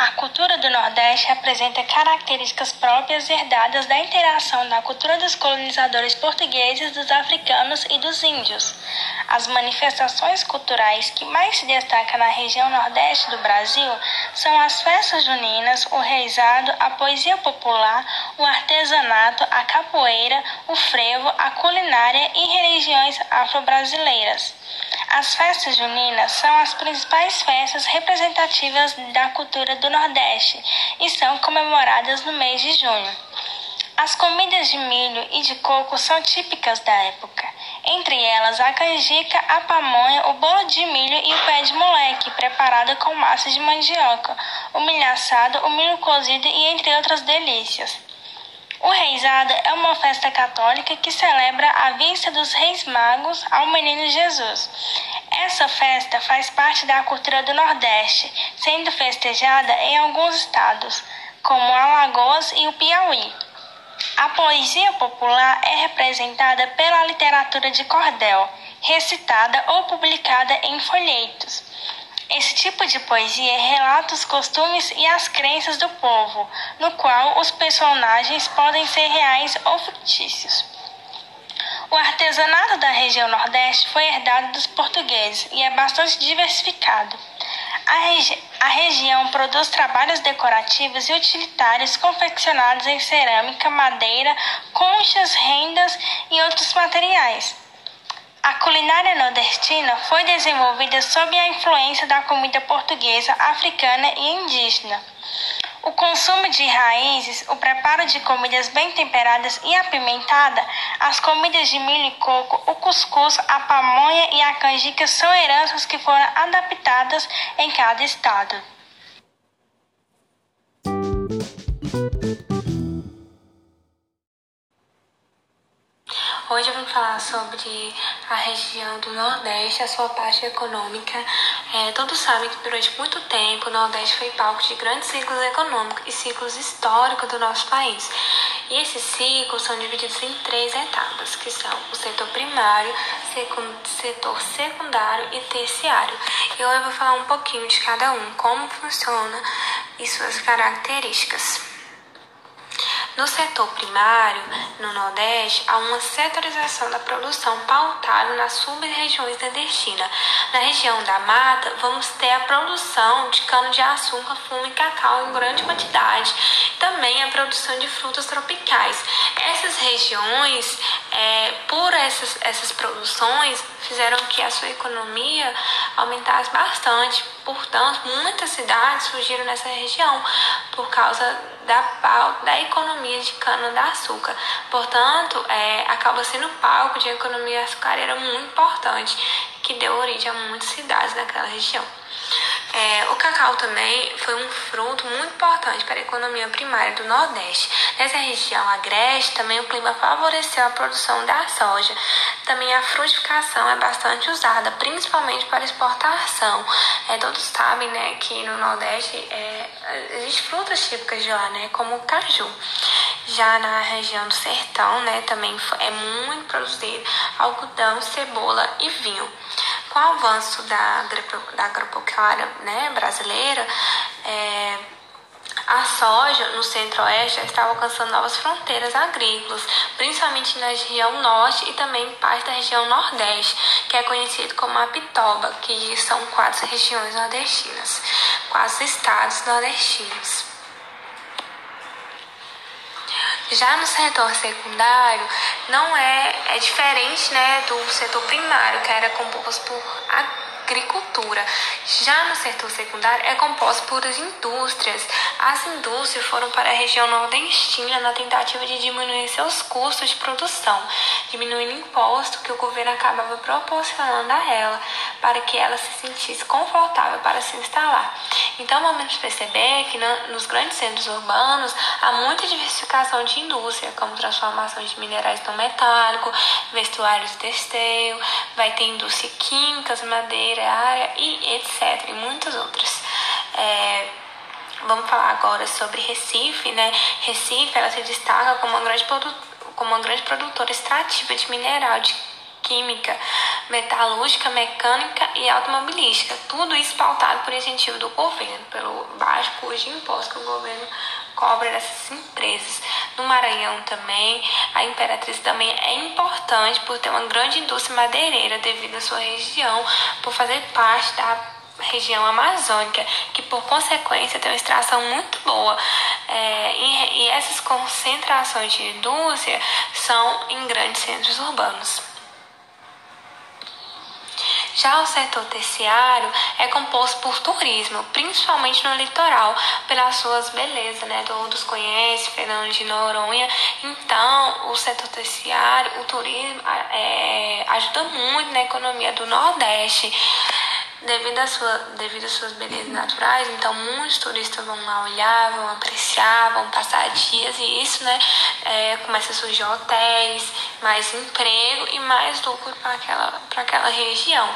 A cultura do Nordeste apresenta características próprias herdadas da interação da cultura dos colonizadores portugueses, dos africanos e dos índios. As manifestações culturais que mais se destacam na região Nordeste do Brasil são as festas juninas, o reizado, a poesia popular, o artesanato, a capoeira, o frevo, a culinária e religiões afro-brasileiras. As festas juninas são as principais festas representativas da cultura do Nordeste e são comemoradas no mês de junho. As comidas de milho e de coco são típicas da época. Entre elas, a canjica, a pamonha, o bolo de milho e o pé de moleque, preparado com massa de mandioca, o milho assado, o milho cozido e entre outras delícias. O Reisado é uma festa católica que celebra a vista dos Reis Magos ao Menino Jesus. Essa festa faz parte da cultura do Nordeste, sendo festejada em alguns estados, como Alagoas e o Piauí. A poesia popular é representada pela literatura de cordel, recitada ou publicada em folhetos. Esse tipo de poesia relata os costumes e as crenças do povo, no qual os personagens podem ser reais ou fictícios. O artesanato da região Nordeste foi herdado dos portugueses e é bastante diversificado. A, regi a região produz trabalhos decorativos e utilitários confeccionados em cerâmica, madeira, conchas, rendas e outros materiais. A culinária nordestina foi desenvolvida sob a influência da comida portuguesa, africana e indígena. O consumo de raízes, o preparo de comidas bem temperadas e apimentadas, as comidas de milho e coco, o cuscuz, a pamonha e a canjica são heranças que foram adaptadas em cada estado. Falar sobre a região do Nordeste, a sua parte econômica. É, todos sabem que durante muito tempo o Nordeste foi palco de grandes ciclos econômicos e ciclos históricos do nosso país. E esses ciclos são divididos em três etapas, que são o setor primário, setor secundário e terciário. E hoje eu vou falar um pouquinho de cada um, como funciona e suas características. No setor primário, no Nordeste, há uma setorização da produção pautada nas sub-regiões da destina. Na região da mata, vamos ter a produção de cana-de-açúcar, fumo e cacau em grande quantidade. Também a produção de frutas tropicais. Essas regiões, é, por essas, essas produções, fizeram que a sua economia aumentasse bastante. Portanto, muitas cidades surgiram nessa região por causa da, da economia de cana-de-açúcar. Portanto, é, acaba sendo palco de economia açucareira muito importante, que deu origem a muitas cidades naquela região. É, o cacau também foi um fruto muito importante para a economia primária do Nordeste. Nessa região agreste, também o clima favoreceu a produção da soja. Também a frutificação é bastante usada, principalmente para exportação. É, todos sabem né, que no Nordeste é, existem frutas típicas de lá, né, como o caju. Já na região do sertão, né, também é muito produzido algodão, cebola e vinho. Com o avanço da, da agropecuária né, brasileira, é, a soja no centro-oeste está alcançando novas fronteiras agrícolas, principalmente na região norte e também parte da região nordeste, que é conhecido como a Pitoba, que são quatro regiões nordestinas, quatro estados nordestinos. Já no setor secundário, não é, é diferente né, do setor primário, que era composto por agricultura. Já no setor secundário é composto por indústrias. As indústrias foram para a região nordestina na tentativa de diminuir seus custos de produção, diminuindo o imposto que o governo acabava proporcionando a ela, para que ela se sentisse confortável para se instalar. Então vamos perceber que nos grandes centros urbanos há muita diversificação de indústria, como transformação de minerais não metálicos, vestuários têxtil, vai ter indústria químicas, madeira, área e etc. E muitas outras. É, vamos falar agora sobre Recife, né? Recife ela se destaca como uma grande, como uma grande produtora extrativa de mineral, de química, metalúrgica, mecânica e automobilística. Tudo isso pautado por incentivo do governo, pelo baixo custo de imposto que o governo cobra dessas empresas. No Maranhão também, a Imperatriz também é importante por ter uma grande indústria madeireira devido à sua região, por fazer parte da região amazônica, que por consequência tem uma extração muito boa. É, e, e essas concentrações de indústria são em grandes centros urbanos. Já o setor terciário é composto por turismo, principalmente no litoral, pelas suas belezas, né? Todos conhecem, Fernando de Noronha. Então, o setor terciário, o turismo, é, ajuda muito na economia do Nordeste. Devido, a sua, devido às suas belezas naturais, então muitos turistas vão lá olhar, vão apreciar, vão passar dias e isso, né, é, começa a surgir hotéis, mais emprego e mais lucro para aquela, aquela região.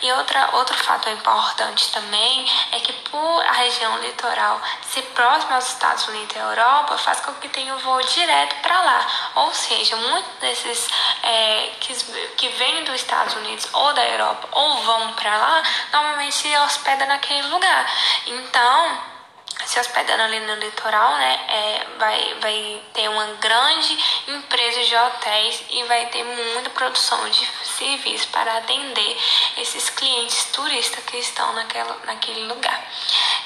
E outra, outro fato importante também é que por a região litoral ser próxima aos Estados Unidos e Europa, faz com que tenha um voo direto para lá. Ou seja, muitos desses é, que, que vêm dos Estados Unidos ou da Europa ou vão para lá, normalmente se hospedam naquele lugar. Então, se hospedando ali no litoral, né, é, vai, vai ter uma grande empresa de hotéis e vai ter muita produção de serviços para atender esses clientes turistas que estão naquela, naquele lugar.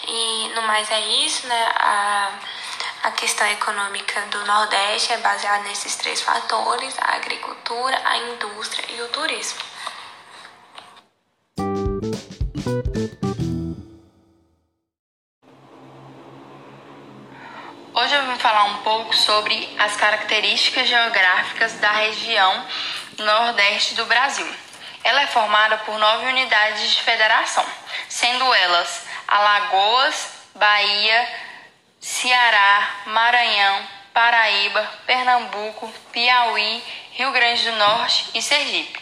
E no mais é isso, né, a, a questão econômica do Nordeste é baseada nesses três fatores, a agricultura, a indústria e o turismo. Hoje eu vim falar um pouco sobre as características geográficas da região nordeste do Brasil. Ela é formada por nove unidades de federação, sendo elas Alagoas, Bahia, Ceará, Maranhão, Paraíba, Pernambuco, Piauí, Rio Grande do Norte e Sergipe.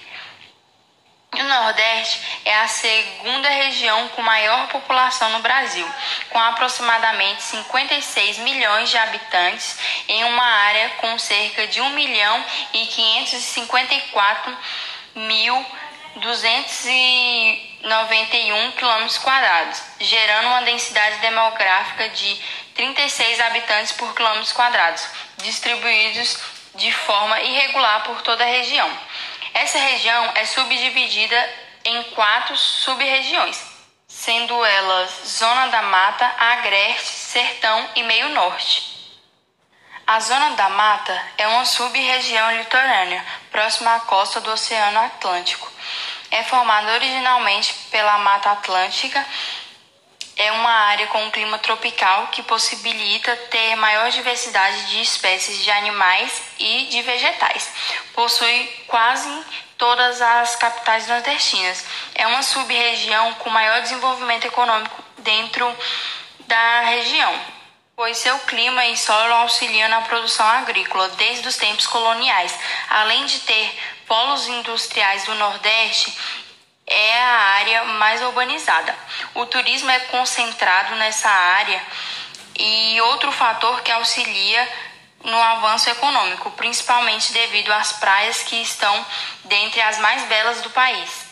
O Nordeste é a segunda região com maior população no Brasil, com aproximadamente 56 milhões de habitantes em uma área com cerca de 1 milhão e 554 mil 291 quilômetros quadrados, gerando uma densidade demográfica de 36 habitantes por quilômetros quadrados, distribuídos de forma irregular por toda a região. Essa região é subdividida em quatro sub-regiões, sendo elas Zona da Mata, Agreste, Sertão e Meio Norte. A Zona da Mata é uma sub-região litorânea próxima à costa do Oceano Atlântico. É formada originalmente pela Mata Atlântica é uma área com um clima tropical que possibilita ter maior diversidade de espécies de animais e de vegetais. Possui quase todas as capitais nordestinas. É uma sub-região com maior desenvolvimento econômico dentro da região, pois seu clima e solo auxiliam na produção agrícola desde os tempos coloniais. Além de ter polos industriais do Nordeste, é a área mais urbanizada. O turismo é concentrado nessa área e outro fator que auxilia no avanço econômico, principalmente devido às praias que estão dentre as mais belas do país.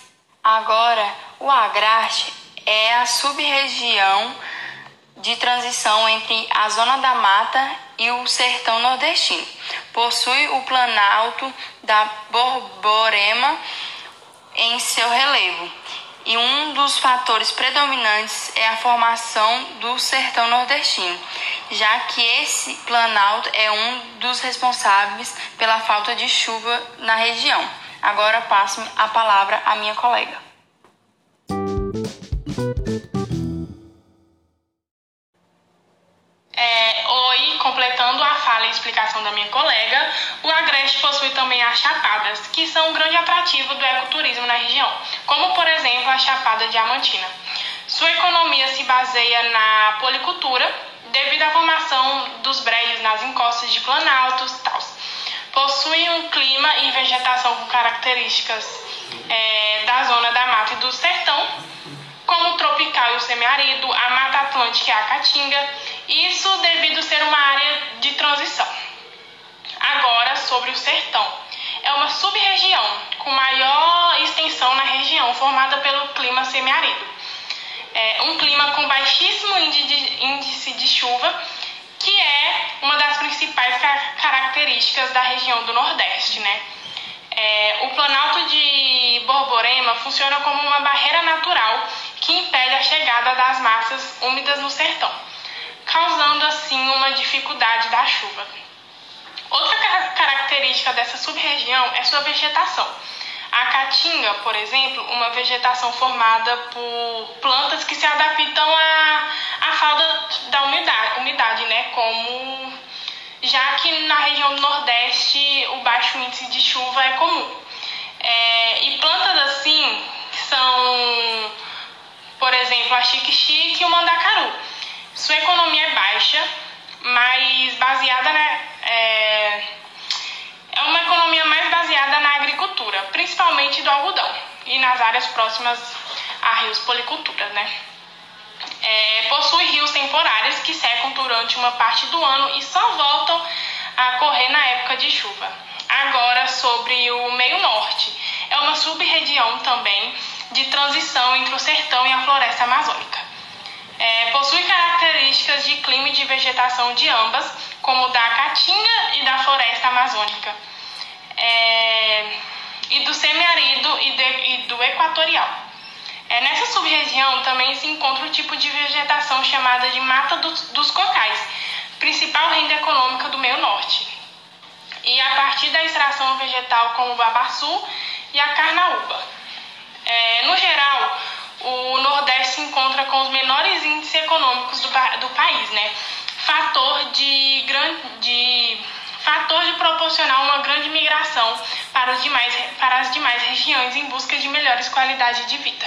Agora, o Agreste é a sub-região de transição entre a zona da mata e o sertão nordestino. Possui o planalto da Borborema em seu relevo. E um dos fatores predominantes é a formação do sertão nordestino, já que esse planalto é um dos responsáveis pela falta de chuva na região. Agora passo a palavra à minha colega. completando a fala e explicação da minha colega, o Agreste possui também as chapadas, que são um grande atrativo do ecoturismo na região, como por exemplo a Chapada Diamantina. Sua economia se baseia na policultura, devido à formação dos brejos nas encostas de planaltos e tal. Possui um clima e vegetação com características é, da zona da mata e do sertão, como o tropical e o semiárido, a Mata Atlântica e a Caatinga, isso devido ser uma área de transição. Agora, sobre o sertão. é uma sub-região com maior extensão na região, formada pelo clima semiárido. É um clima com baixíssimo índice de chuva, que é uma das principais características da região do Nordeste, né? É, o Planalto de Borborema funciona como uma barreira natural que impede a chegada das massas úmidas no sertão, causando assim uma dificuldade da chuva. Outra característica dessa sub-região é sua vegetação. A caatinga, por exemplo, uma vegetação formada por plantas que se adaptam à, à falta da umidade, umidade, né? Como já que na região do Nordeste o baixo índice de chuva é comum. É, e plantas assim são, por exemplo, a chique-chique e o mandacaru. Sua economia é baixa, mas baseada na, é, é uma economia mais baseada na agricultura, principalmente do algodão e nas áreas próximas a rios policultura, né? É, possui rios temporários que secam durante uma parte do ano e só voltam a correr na época de chuva. Agora sobre o meio norte, é uma sub-região também de transição entre o sertão e a floresta amazônica. É, possui características de clima e de vegetação de ambas, como da caatinga e da floresta amazônica, é, e do semiárido e, e do equatorial. É, nessa sub-região também se encontra o tipo de vegetação chamada de mata dos, dos cocais, principal renda econômica do meio norte. E a partir da extração vegetal como o babaçu e a carnaúba. É, no geral, o Nordeste se encontra com os menores índices econômicos do, do país, né? Fator de, de, fator de proporcionar uma grande migração para, os demais, para as demais regiões em busca de melhores qualidades de vida.